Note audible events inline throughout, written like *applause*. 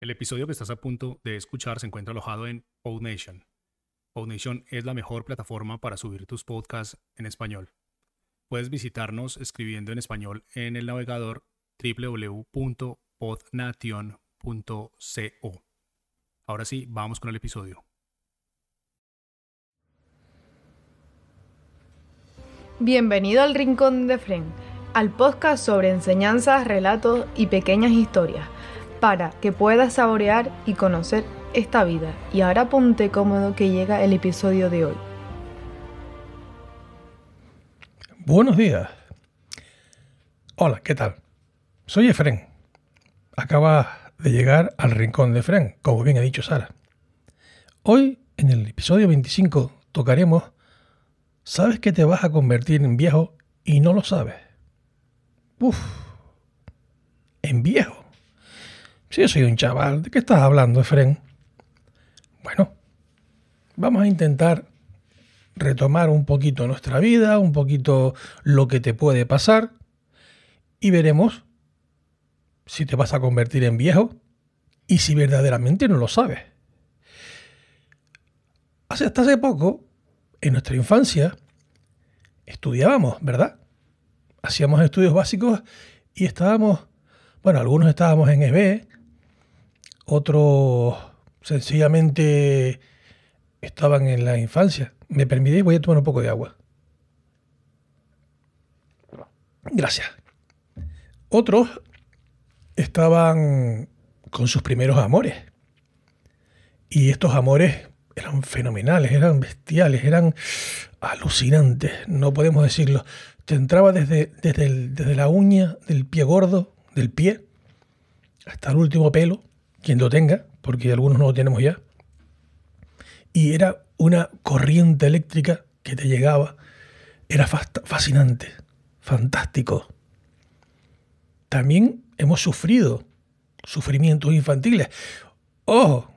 El episodio que estás a punto de escuchar se encuentra alojado en PodNation. PodNation es la mejor plataforma para subir tus podcasts en español. Puedes visitarnos escribiendo en español en el navegador www.podnation.co. Ahora sí, vamos con el episodio. Bienvenido al Rincón de Fren, al podcast sobre enseñanzas, relatos y pequeñas historias para que puedas saborear y conocer esta vida. Y ahora ponte cómodo que llega el episodio de hoy. Buenos días. Hola, ¿qué tal? Soy Efren. Acaba de llegar al rincón de Efren, como bien ha dicho Sara. Hoy, en el episodio 25, tocaremos ¿Sabes que te vas a convertir en viejo y no lo sabes? Uf, en viejo. Si yo soy un chaval, ¿de qué estás hablando, Efren? Bueno, vamos a intentar retomar un poquito nuestra vida, un poquito lo que te puede pasar y veremos si te vas a convertir en viejo y si verdaderamente no lo sabes. Hasta hace poco, en nuestra infancia, estudiábamos, ¿verdad? Hacíamos estudios básicos y estábamos, bueno, algunos estábamos en EB, otros sencillamente estaban en la infancia. ¿Me permitís? Voy a tomar un poco de agua. Gracias. Otros estaban con sus primeros amores. Y estos amores eran fenomenales, eran bestiales, eran alucinantes, no podemos decirlo. Te entraba desde, desde, desde la uña del pie gordo, del pie, hasta el último pelo, quien lo tenga, porque algunos no lo tenemos ya. Y era una corriente eléctrica que te llegaba. Era fascinante, fantástico. También hemos sufrido sufrimientos infantiles. Ojo,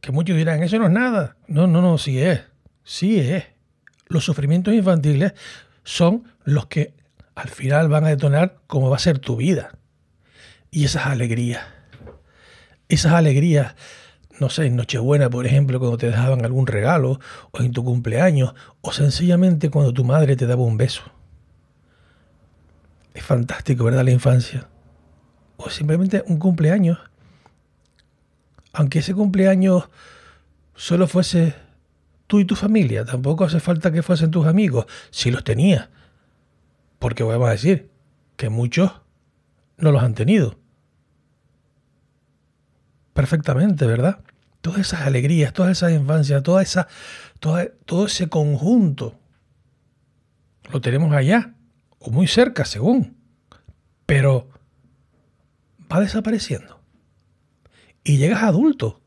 que muchos dirán, eso no es nada. No, no, no, sí es. Sí es. Los sufrimientos infantiles son los que al final van a detonar cómo va a ser tu vida. Y esas alegrías esas alegrías, no sé, en Nochebuena, por ejemplo, cuando te dejaban algún regalo, o en tu cumpleaños, o sencillamente cuando tu madre te daba un beso. Es fantástico, ¿verdad? La infancia. O simplemente un cumpleaños. Aunque ese cumpleaños solo fuese tú y tu familia, tampoco hace falta que fuesen tus amigos, si los tenías. Porque vamos a decir que muchos no los han tenido perfectamente, ¿verdad? Todas esas alegrías, todas esas infancias, toda esa, todo ese conjunto, lo tenemos allá, o muy cerca, según, pero va desapareciendo. Y llegas adulto.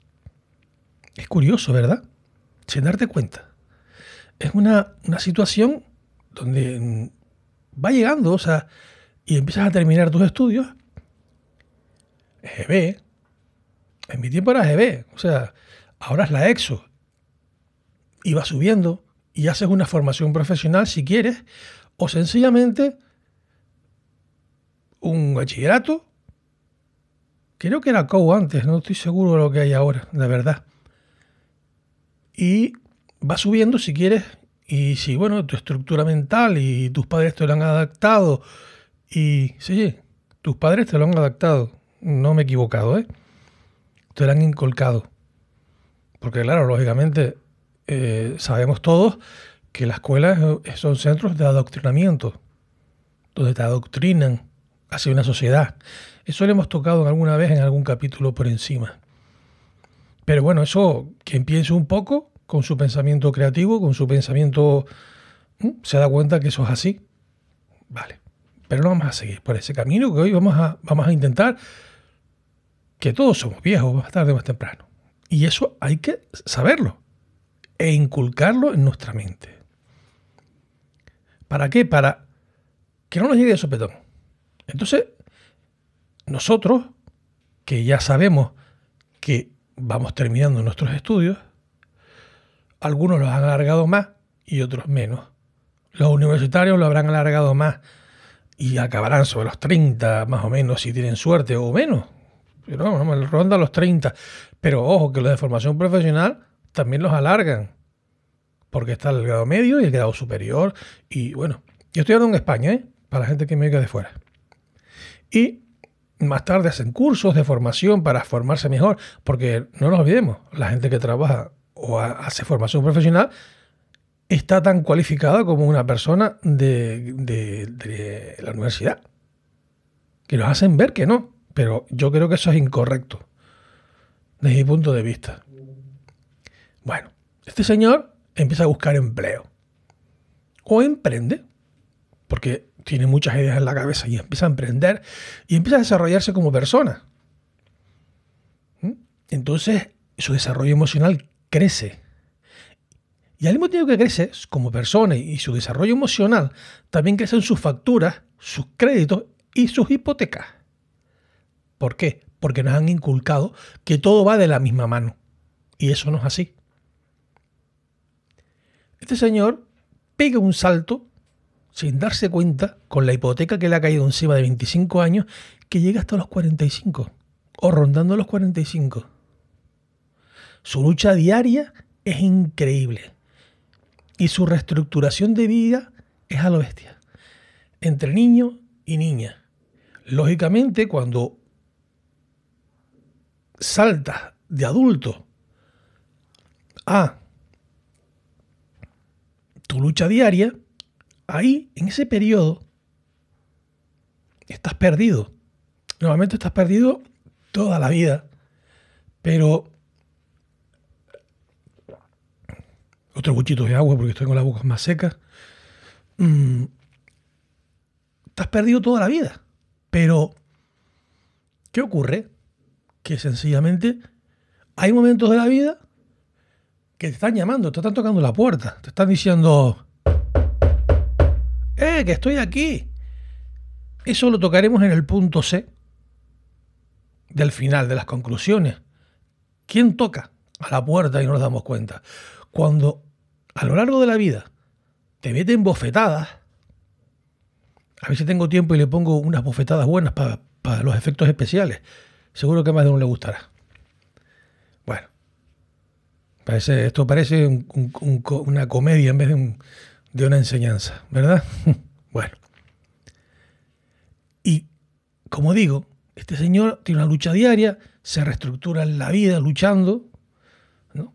Es curioso, ¿verdad? Sin darte cuenta. Es una, una situación donde va llegando, o sea, y empiezas a terminar tus estudios, ve en mi tiempo era GB, o sea, ahora es la EXO. Y va subiendo y haces una formación profesional si quieres, o sencillamente un bachillerato. Creo que era COU antes, no estoy seguro de lo que hay ahora, de verdad. Y va subiendo si quieres, y si, bueno, tu estructura mental y tus padres te lo han adaptado, y sí, tus padres te lo han adaptado, no me he equivocado, ¿eh? Te lo han inculcado. Porque claro, lógicamente eh, sabemos todos que las escuelas son centros de adoctrinamiento, donde te adoctrinan hacia una sociedad. Eso lo hemos tocado alguna vez en algún capítulo por encima. Pero bueno, eso, quien piense un poco con su pensamiento creativo, con su pensamiento, se da cuenta que eso es así. Vale. Pero no vamos a seguir por ese camino que hoy vamos a, vamos a intentar que todos somos viejos más tarde o más temprano. Y eso hay que saberlo e inculcarlo en nuestra mente. ¿Para qué? Para que no nos llegue el sopetón. Entonces, nosotros, que ya sabemos que vamos terminando nuestros estudios, algunos los han alargado más y otros menos. Los universitarios lo habrán alargado más y acabarán sobre los 30 más o menos si tienen suerte o menos, No, ronda los 30. Pero ojo, que los de formación profesional también los alargan. Porque está el grado medio y el grado superior. Y bueno, yo estoy hablando en España, ¿eh? Para la gente que me oiga de fuera. Y más tarde hacen cursos de formación para formarse mejor. Porque no nos olvidemos, la gente que trabaja o hace formación profesional está tan cualificada como una persona de, de la universidad. Que nos hacen ver que no. Pero yo creo que eso es incorrecto. Desde mi punto de vista. Bueno, este señor empieza a buscar empleo. O emprende, porque tiene muchas ideas en la cabeza y empieza a emprender y empieza a desarrollarse como persona. ¿Mm? Entonces su desarrollo emocional crece. Y al mismo tiempo que crece como persona y su desarrollo emocional, también crecen sus facturas, sus créditos y sus hipotecas. ¿Por qué? Porque nos han inculcado que todo va de la misma mano. Y eso no es así. Este señor pega un salto sin darse cuenta con la hipoteca que le ha caído encima de 25 años que llega hasta los 45 o rondando los 45. Su lucha diaria es increíble y su reestructuración de vida es a lo bestia. Entre niño y niña. Lógicamente, cuando saltas de adulto a tu lucha diaria, ahí, en ese periodo, estás perdido. Normalmente estás perdido toda la vida, pero... Otro buchito de agua porque estoy con la boca más seca. Mm, estás perdido toda la vida. Pero, ¿qué ocurre? Que sencillamente hay momentos de la vida que te están llamando, te están tocando la puerta, te están diciendo, ¡eh, que estoy aquí! Eso lo tocaremos en el punto C del final, de las conclusiones. ¿Quién toca a la puerta y no nos damos cuenta? Cuando a lo largo de la vida te meten bofetadas, a si tengo tiempo y le pongo unas bofetadas buenas para los efectos especiales. Seguro que más de uno le gustará esto parece una comedia en vez de, una enseñanza, ¿verdad? *laughs* bueno. Y como digo, este señor tiene una lucha diaria, se reestructura en la vida luchando, ¿no?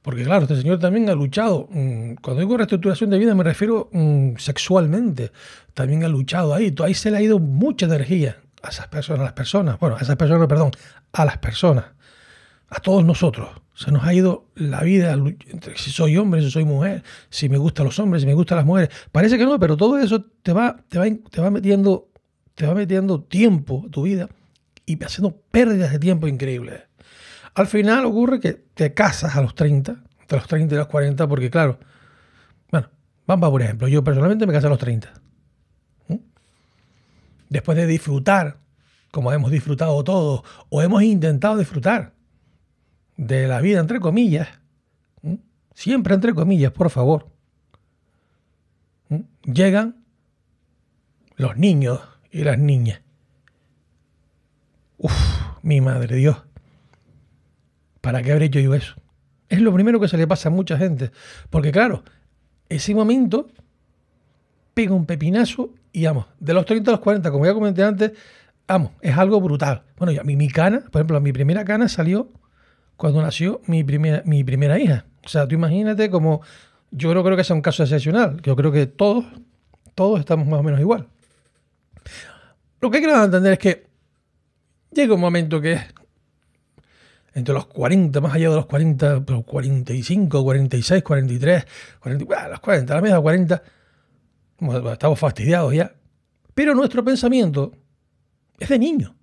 Porque claro, este señor también ha luchado. Mm, cuando digo reestructuración de vida me refiero mm, sexualmente. También ha luchado ahí. Ahí se le ha ido mucha energía a esas personas, a las personas. Bueno, a esas personas, perdón, a las personas. A todos nosotros. Se nos ha ido la vida si soy hombre, si soy mujer, si me gustan los hombres, si me gustan las mujeres. Parece que no, pero todo eso te va, te va, te va metiendo, te va metiendo tiempo a tu vida y haciendo pérdidas de tiempo increíbles. Al final ocurre que te casas a los 30, entre los 30 y los 40, porque claro, bueno, vamos por ejemplo, yo personalmente me casé a los 30. Después de disfrutar, como hemos disfrutado todos, o hemos intentado disfrutar de la vida, entre comillas, siempre entre comillas, por favor, llegan los niños y las niñas. Uf, mi madre Dios. ¿Para qué habré hecho yo eso? Es lo primero que se le pasa a mucha gente. Porque claro, ese momento pega un pepinazo y vamos, de los 30 a los 40, como ya comenté antes, vamos, es algo brutal. Bueno, ya mi, mi cana, por ejemplo, mi primera cana salió cuando nació mi primera, mi primera hija. O sea, tú imagínate como, yo no creo que sea un caso excepcional, yo creo que todos, todos estamos más o menos igual. Lo que quiero entender es que llega un momento que entre los 40, más allá de los 40, 45, 46, 43, 40, los 40, la media 40, estamos fastidiados ya. Pero nuestro pensamiento es de niño.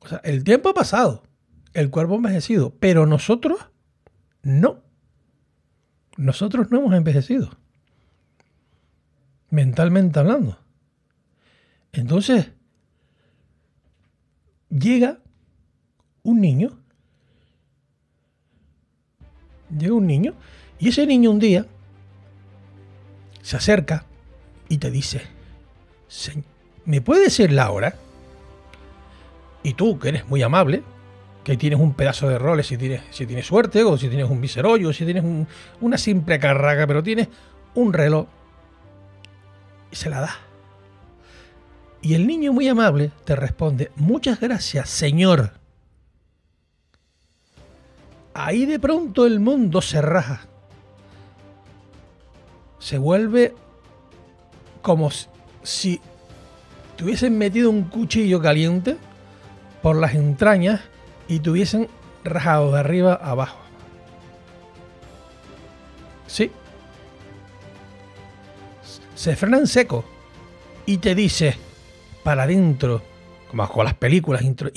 O sea, el tiempo ha pasado el cuerpo envejecido, pero nosotros no. Nosotros no hemos envejecido. Mentalmente hablando. Entonces, llega un niño, llega un niño, y ese niño un día se acerca y te dice, ¿me puede decir la hora? Y tú, que eres muy amable, que tienes un pedazo de roles si tienes, si tienes suerte, o si tienes un viserollo, si tienes una simple carraca, pero tienes un reloj. Y se la da. Y el niño muy amable te responde, muchas gracias, señor. Ahí de pronto el mundo se raja. Se vuelve como si te hubiesen metido un cuchillo caliente por las entrañas y te hubiesen rajado de arriba a abajo. Sí. Se frena en seco y te dice, para adentro, como con las películas, intro,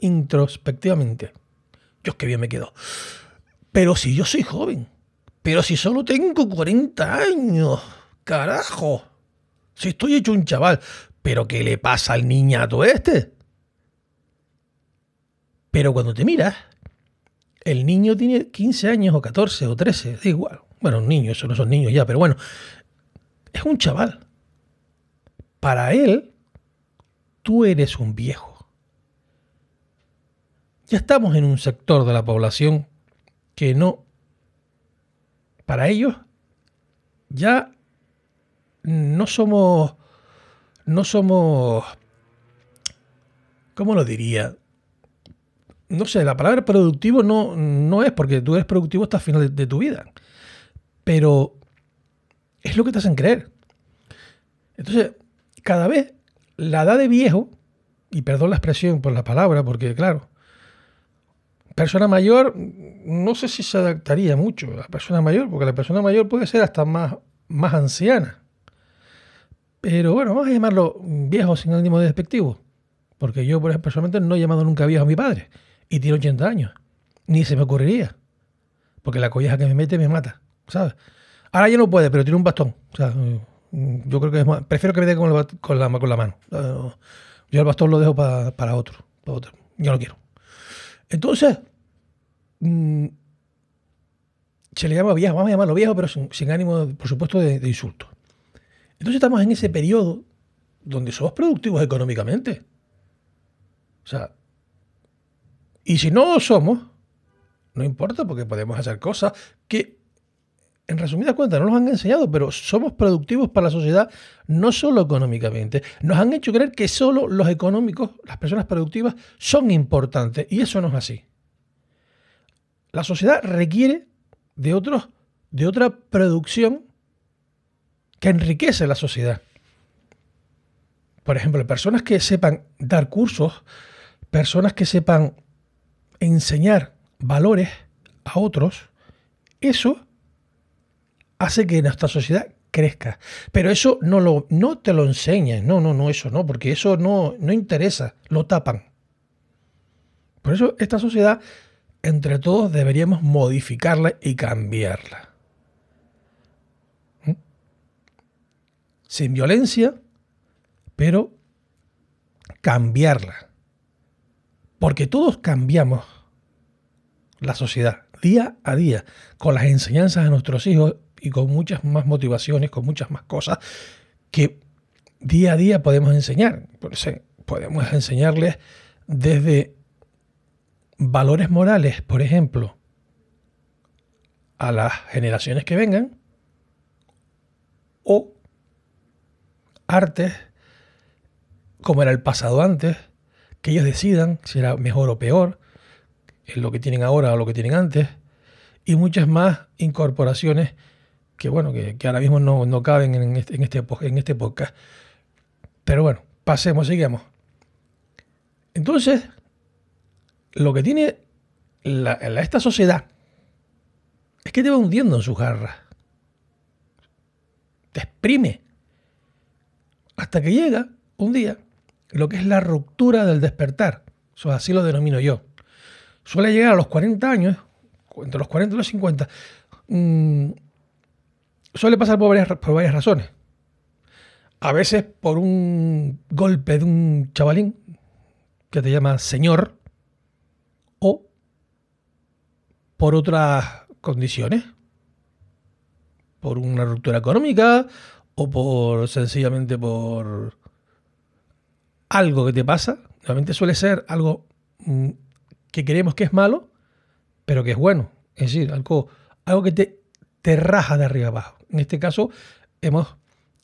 introspectivamente. Dios, qué bien me quedo. Pero si yo soy joven, pero si solo tengo 40 años, carajo. Si estoy hecho un chaval, pero ¿qué le pasa al niñato este? Pero cuando te miras, el niño tiene 15 años o 14 o 13, da igual. Bueno, un niño, eso no son niños ya, pero bueno, es un chaval para él, tú eres un viejo. Ya estamos en un sector de la población que no, para ellos, ya no somos, no somos, ¿cómo lo diría? No sé, la palabra productivo no, no es porque tú eres productivo hasta el final de, de tu vida, pero es lo que te hacen creer. Entonces, cada vez la edad de viejo, y perdón la expresión por la palabra, porque claro, persona mayor, no sé si se adaptaría mucho a la persona mayor, porque la persona mayor puede ser hasta más, más anciana. Pero bueno, vamos a llamarlo viejo sin ánimo de despectivo. Porque yo, por ejemplo, personalmente no he llamado nunca viejo a mi padre. Y tiene 80 años. Ni se me ocurriría. Porque la colleja que me mete me mata. ¿Sabes? Ahora ya no puede, pero tiene un bastón. O sea, yo creo que es más, prefiero que me dé con, la, con la mano. Yo el bastón lo dejo para, otro, otro. Yo no quiero. Entonces, mm, se le llama viejo, vamos a llamarlo viejo, pero sin, ánimo, por supuesto, de, de, insulto. Entonces estamos en ese periodo donde somos productivos económicamente. O sea, y si no somos, no importa porque podemos hacer cosas que en resumidas cuentas, no nos han enseñado, pero somos productivos para la sociedad no solo económicamente. Nos han hecho creer que solo los económicos, las personas productivas, son importantes. Y eso no es así. La sociedad requiere de, otros, de otra producción que enriquece la sociedad. Por ejemplo, personas que sepan dar cursos, personas que sepan enseñar valores a otros, eso hace que nuestra sociedad crezca. Pero eso no, lo, no te lo enseñan, no, no, no, eso no, porque eso no, no interesa, lo tapan. Por eso esta sociedad, entre todos, deberíamos modificarla y cambiarla. ¿Mm? Sin violencia, pero cambiarla. Porque todos cambiamos la sociedad día a día con las enseñanzas de nuestros hijos y con muchas más motivaciones, con muchas más cosas que día a día podemos enseñar. Podemos enseñarles desde valores morales, por ejemplo, a las generaciones que vengan, o artes como era el pasado antes, que ellos decidan si era mejor o peor, en lo que tienen ahora o lo que tienen antes, y muchas más incorporaciones que bueno, que, ahora mismo no, caben en este, en, este, en este podcast. Pero bueno, pasemos, sigamos. Entonces, lo que tiene esta sociedad es que te va hundiendo en sus garras. Te exprime. Hasta que llega un día lo que es la ruptura del despertar. Eso así lo denomino yo. Suele llegar a los 40 años, entre los 40 y los 50, suele pasar por varias, por varias razones. A veces por un golpe de un chavalín que te llama señor o por otras condiciones, por una ruptura económica o por sencillamente por algo que te pasa normalmente suele ser algo mm, que creemos que es malo, pero que es bueno. Es decir, algo, algo que te, te raja de arriba abajo. En este caso, hemos,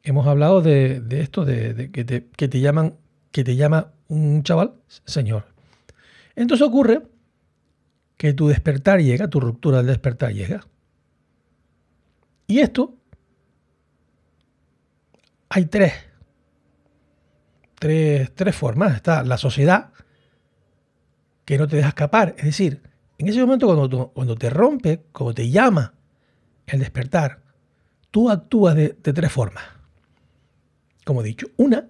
hemos hablado de, esto, de, que, te, llaman, que te llama un chaval señor. Entonces ocurre que tu despertar llega, tu ruptura del despertar llega. Y esto, hay tres, tres, tres formas. Está la sociedad, que no te deja escapar. Es decir, en ese momento cuando, cuando te rompe, cuando te llama el despertar, tú actúas de, tres formas. Como he dicho, una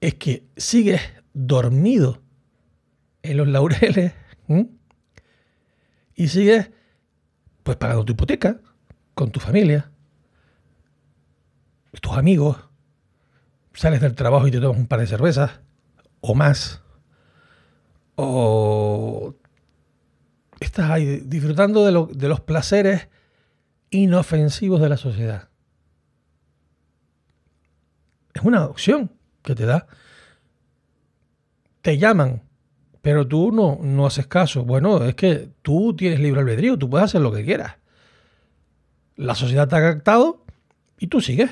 es que sigues dormido en los laureles *laughs* y sigues pues pagando tu hipoteca con tu familia, tus amigos, sales del trabajo y te tomas un par de cervezas o más, o estás ahí disfrutando de, de los placeres inofensivos de la sociedad. Es una opción que te da. Te llaman, pero tú no, no haces caso. Bueno, es que tú tienes libre albedrío, tú puedes hacer lo que quieras. La sociedad te ha captado y tú sigues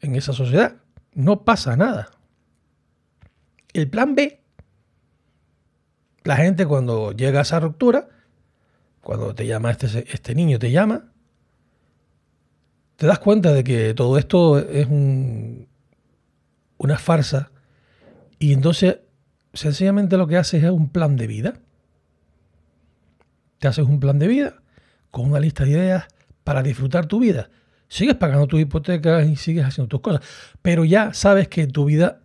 en esa sociedad. No pasa nada. El plan B, la gente cuando llega a esa ruptura, cuando te llama este, este niño, te llama, te das cuenta de que todo esto es una farsa y entonces sencillamente lo que haces es un plan de vida. Te haces un plan de vida con una lista de ideas para disfrutar tu vida. Sigues pagando tus hipotecas y sigues haciendo tus cosas, pero ya sabes que tu vida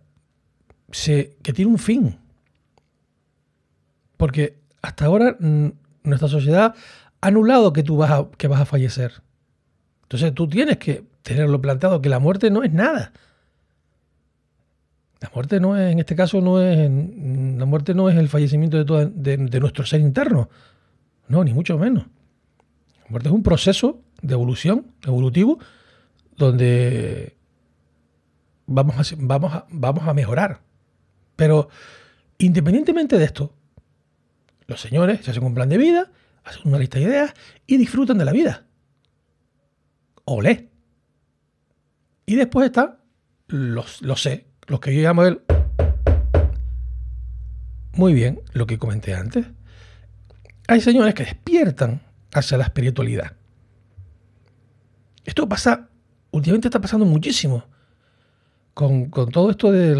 que tiene un fin. Porque hasta ahora nuestra sociedad ha anulado que tú vas que vas a fallecer. Entonces tú tienes que tenerlo planteado, que la muerte no es nada. La muerte no es, en este caso, no es, la muerte no es el fallecimiento de, de, nuestro ser interno. No, ni mucho menos. La muerte es un proceso de evolución, evolutivo, donde vamos a, vamos a, vamos a mejorar. Pero independientemente de esto, los señores se hacen un plan de vida, hacen una lista de ideas y disfrutan de la vida. Olé. Y después está los, los sé, los que yo llamo el... Muy bien, lo que comenté antes. Hay señores que despiertan hacia la espiritualidad. Esto pasa, últimamente está pasando muchísimo. Con, todo esto de,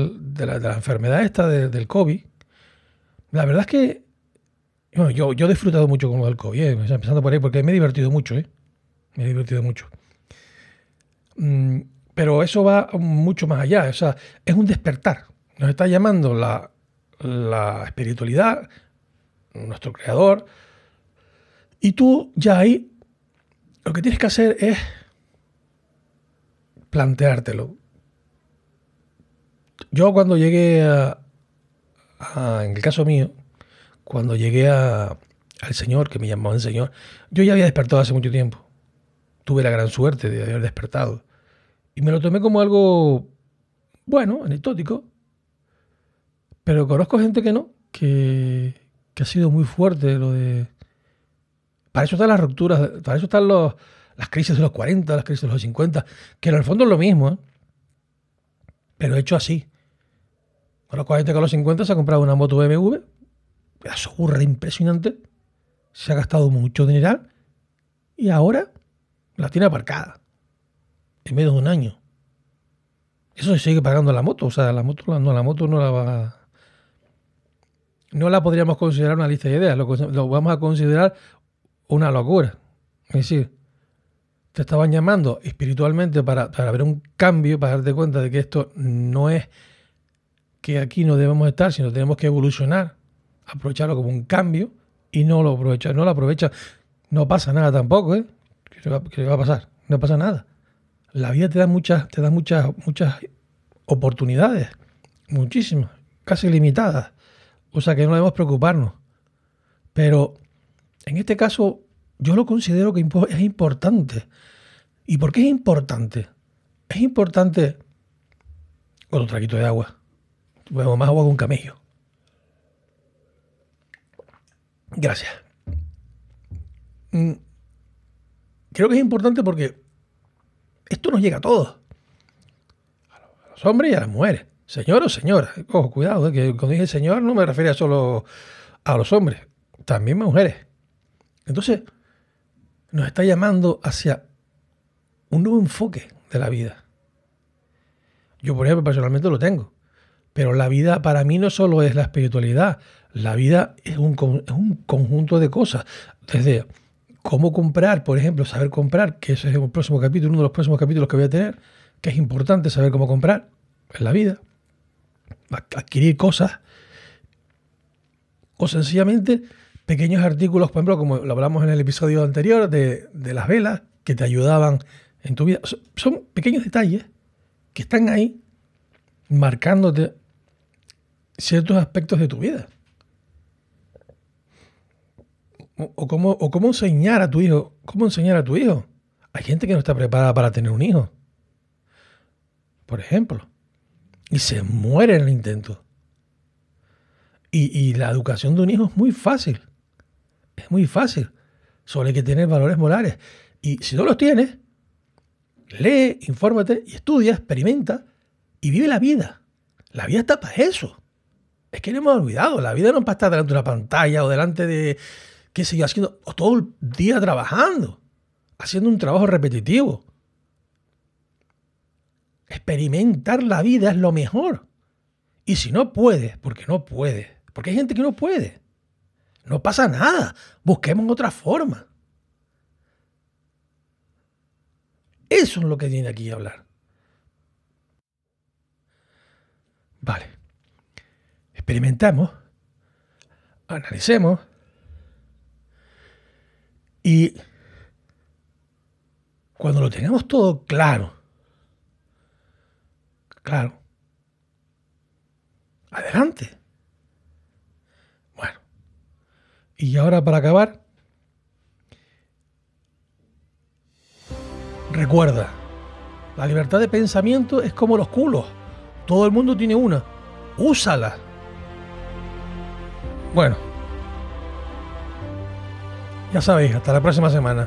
la, enfermedad esta del COVID. La verdad es que bueno, yo, yo he disfrutado mucho con lo del COVID, ¿eh? empezando por ahí, porque me he divertido mucho. ¿eh? Me he divertido mucho. Mm, pero eso va mucho más allá, o sea, es un despertar. Nos está llamando la, espiritualidad, nuestro creador, y tú ya ahí lo que tienes que hacer es planteártelo. Yo cuando llegué a, en el caso mío, cuando llegué a, al Señor, que me el Señor, yo ya había despertado hace mucho tiempo. Tuve la gran suerte de haber despertado. Y me lo tomé como algo bueno, anecdótico. Pero conozco gente que no, que, ha sido muy fuerte lo de... Para eso están las rupturas, para eso están los, las crisis de los 40, las crisis de los 50, que en el fondo es lo mismo, ¿eh? pero hecho así. A los 40 con los 50 se ha comprado una moto BMW, pedazo burra impresionante, se ha gastado mucho dinero y ahora la tiene aparcada en medio de un año. Eso se sigue pagando la moto. O sea, la moto no, la moto no la va. No la podríamos considerar una lista de ideas. Lo, vamos a considerar una locura. Es decir, te estaban llamando espiritualmente para, para ver un cambio, para darte cuenta de que esto no es que aquí no debemos estar, sino tenemos que evolucionar, aprovecharlo como un cambio y no lo aprovecha, no lo aprovecha. No pasa nada tampoco, ¿eh? ¿Qué va a pasar? No pasa nada la vida te da muchas, te da muchas, muchas oportunidades, muchísimas, casi limitadas. O sea que no debemos preocuparnos. Pero en este caso, yo lo considero que es importante. ¿Y por qué es importante? Es importante otro traguito de agua. Bebo más agua que un camello. Gracias. Creo que es importante porque esto nos llega a todos. A los hombres y a las mujeres. Señor o señora. Ojo, cuidado, eh, que cuando dije señor no me refería solo a los hombres, también a mujeres. Entonces, nos está llamando hacia un nuevo enfoque de la vida. Yo, por ejemplo, personalmente lo tengo. Pero la vida para mí no solo es la espiritualidad, la vida es un, es un conjunto de cosas. Desde cómo comprar, por ejemplo, saber comprar, que ese es el próximo capítulo, uno de los próximos capítulos que voy a tener, que es importante saber cómo comprar en la vida, adquirir cosas, o sencillamente pequeños artículos, por ejemplo, como lo hablamos en el episodio anterior, de, de las velas, que te ayudaban en tu vida. Son pequeños detalles que están ahí marcándote ciertos aspectos de tu vida. O, cómo, o cómo enseñar a tu hijo. ¿Cómo enseñar a tu hijo? Hay gente que no está preparada para tener un hijo. Por ejemplo. Y se muere en el intento. Y, y la educación de un hijo es muy fácil. Es muy fácil. Solo hay que tener valores morales. Y si no los tienes, lee, infórmate y estudia, experimenta y vive la vida. La vida está para eso. Es que no hemos olvidado, la vida no es para estar delante de una pantalla o delante de, qué sé haciendo todo el día trabajando, haciendo un trabajo repetitivo. Experimentar la vida es lo mejor. Y si no puedes, porque no puedes, porque hay gente que no puede, no pasa nada, busquemos otra forma. Eso es lo que tiene aquí a hablar. Vale. Experimentamos, analicemos y cuando lo tengamos todo claro, claro, adelante. Bueno, y ahora para acabar, Recuerda, la libertad de pensamiento es como los culos. Todo el mundo tiene una. Úsala. Bueno. Ya sabéis, hasta la próxima semana.